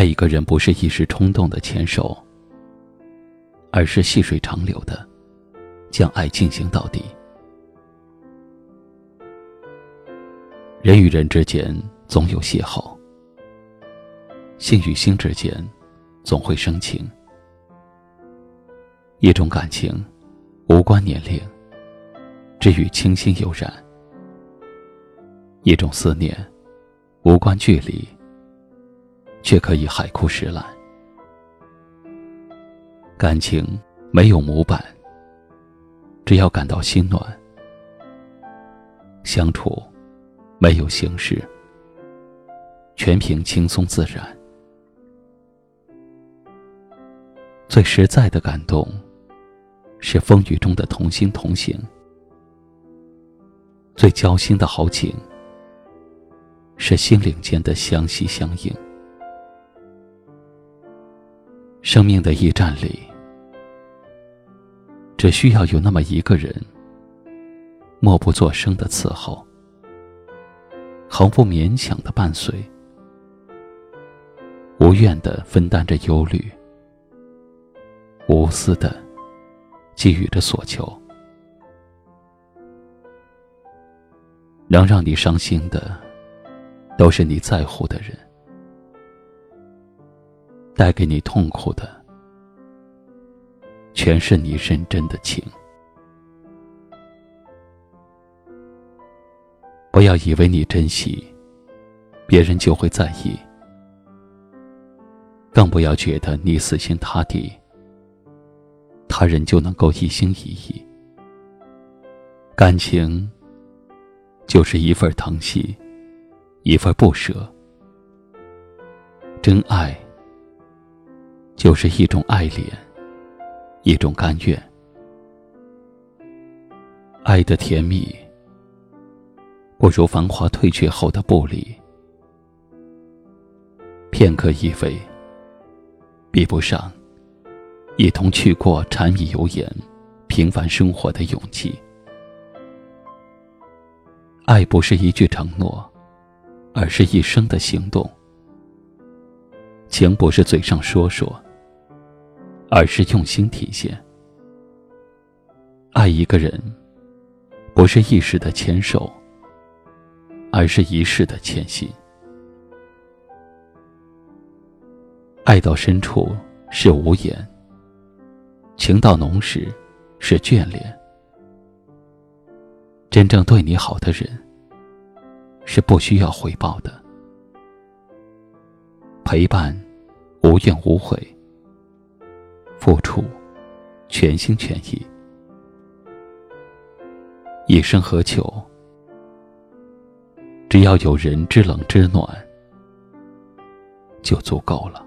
爱一个人不是一时冲动的牵手，而是细水长流的将爱进行到底。人与人之间总有邂逅，心与心之间总会生情。一种感情无关年龄，只与清新悠然；一种思念。无关距离，却可以海枯石烂。感情没有模板，只要感到心暖。相处没有形式，全凭轻松自然。最实在的感动，是风雨中的同心同行；最交心的好景。是心灵间的相惜相应。生命的驿站里，只需要有那么一个人，默不作声的伺候，毫不勉强的伴随，无怨的分担着忧虑，无私的给予着所求，能让你伤心的。都是你在乎的人，带给你痛苦的，全是你认真的情。不要以为你珍惜，别人就会在意；更不要觉得你死心塌地，他人就能够一心一意。感情就是一份疼惜。一份不舍，真爱就是一种爱恋，一种甘愿。爱的甜蜜，不如繁华退却后的不离。片刻依偎，比不上一同去过柴米油盐、平凡生活的勇气。爱不是一句承诺。而是一生的行动。情不是嘴上说说，而是用心体现。爱一个人，不是一时的牵手，而是一世的牵心。爱到深处是无言，情到浓时是眷恋。真正对你好的人。是不需要回报的，陪伴无怨无悔，付出全心全意，一生何求？只要有人知冷知暖，就足够了。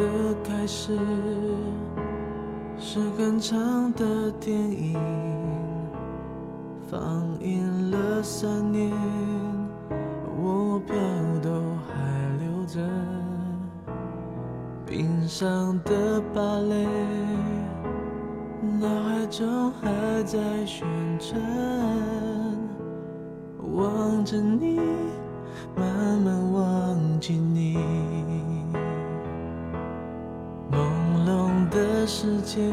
的开始是很长的电影，放映了三年，我票都还留着，冰上的芭蕾，脑海中还在旋转，望着你，慢慢忘记你。时间，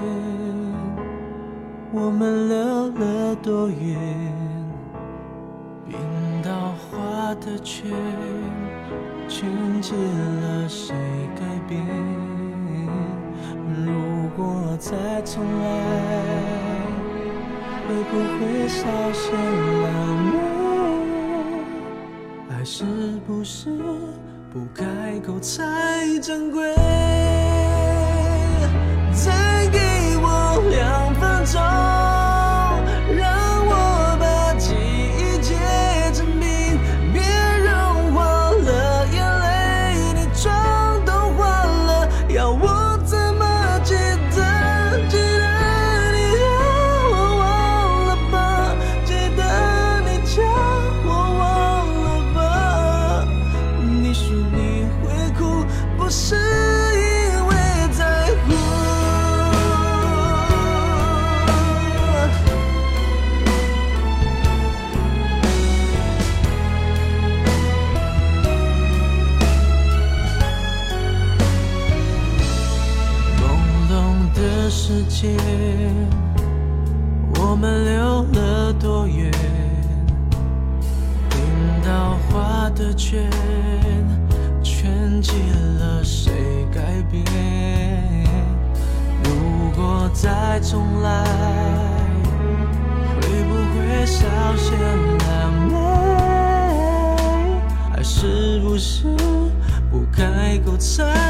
我们溜了多远？冰刀划的圈，圈起了谁改变？如果再重来，会不会少些埋怨？爱是不是不开口才珍贵？走的圈圈起了谁改变？如果再重来，会不会少些狼狈？爱是不是不该够猜？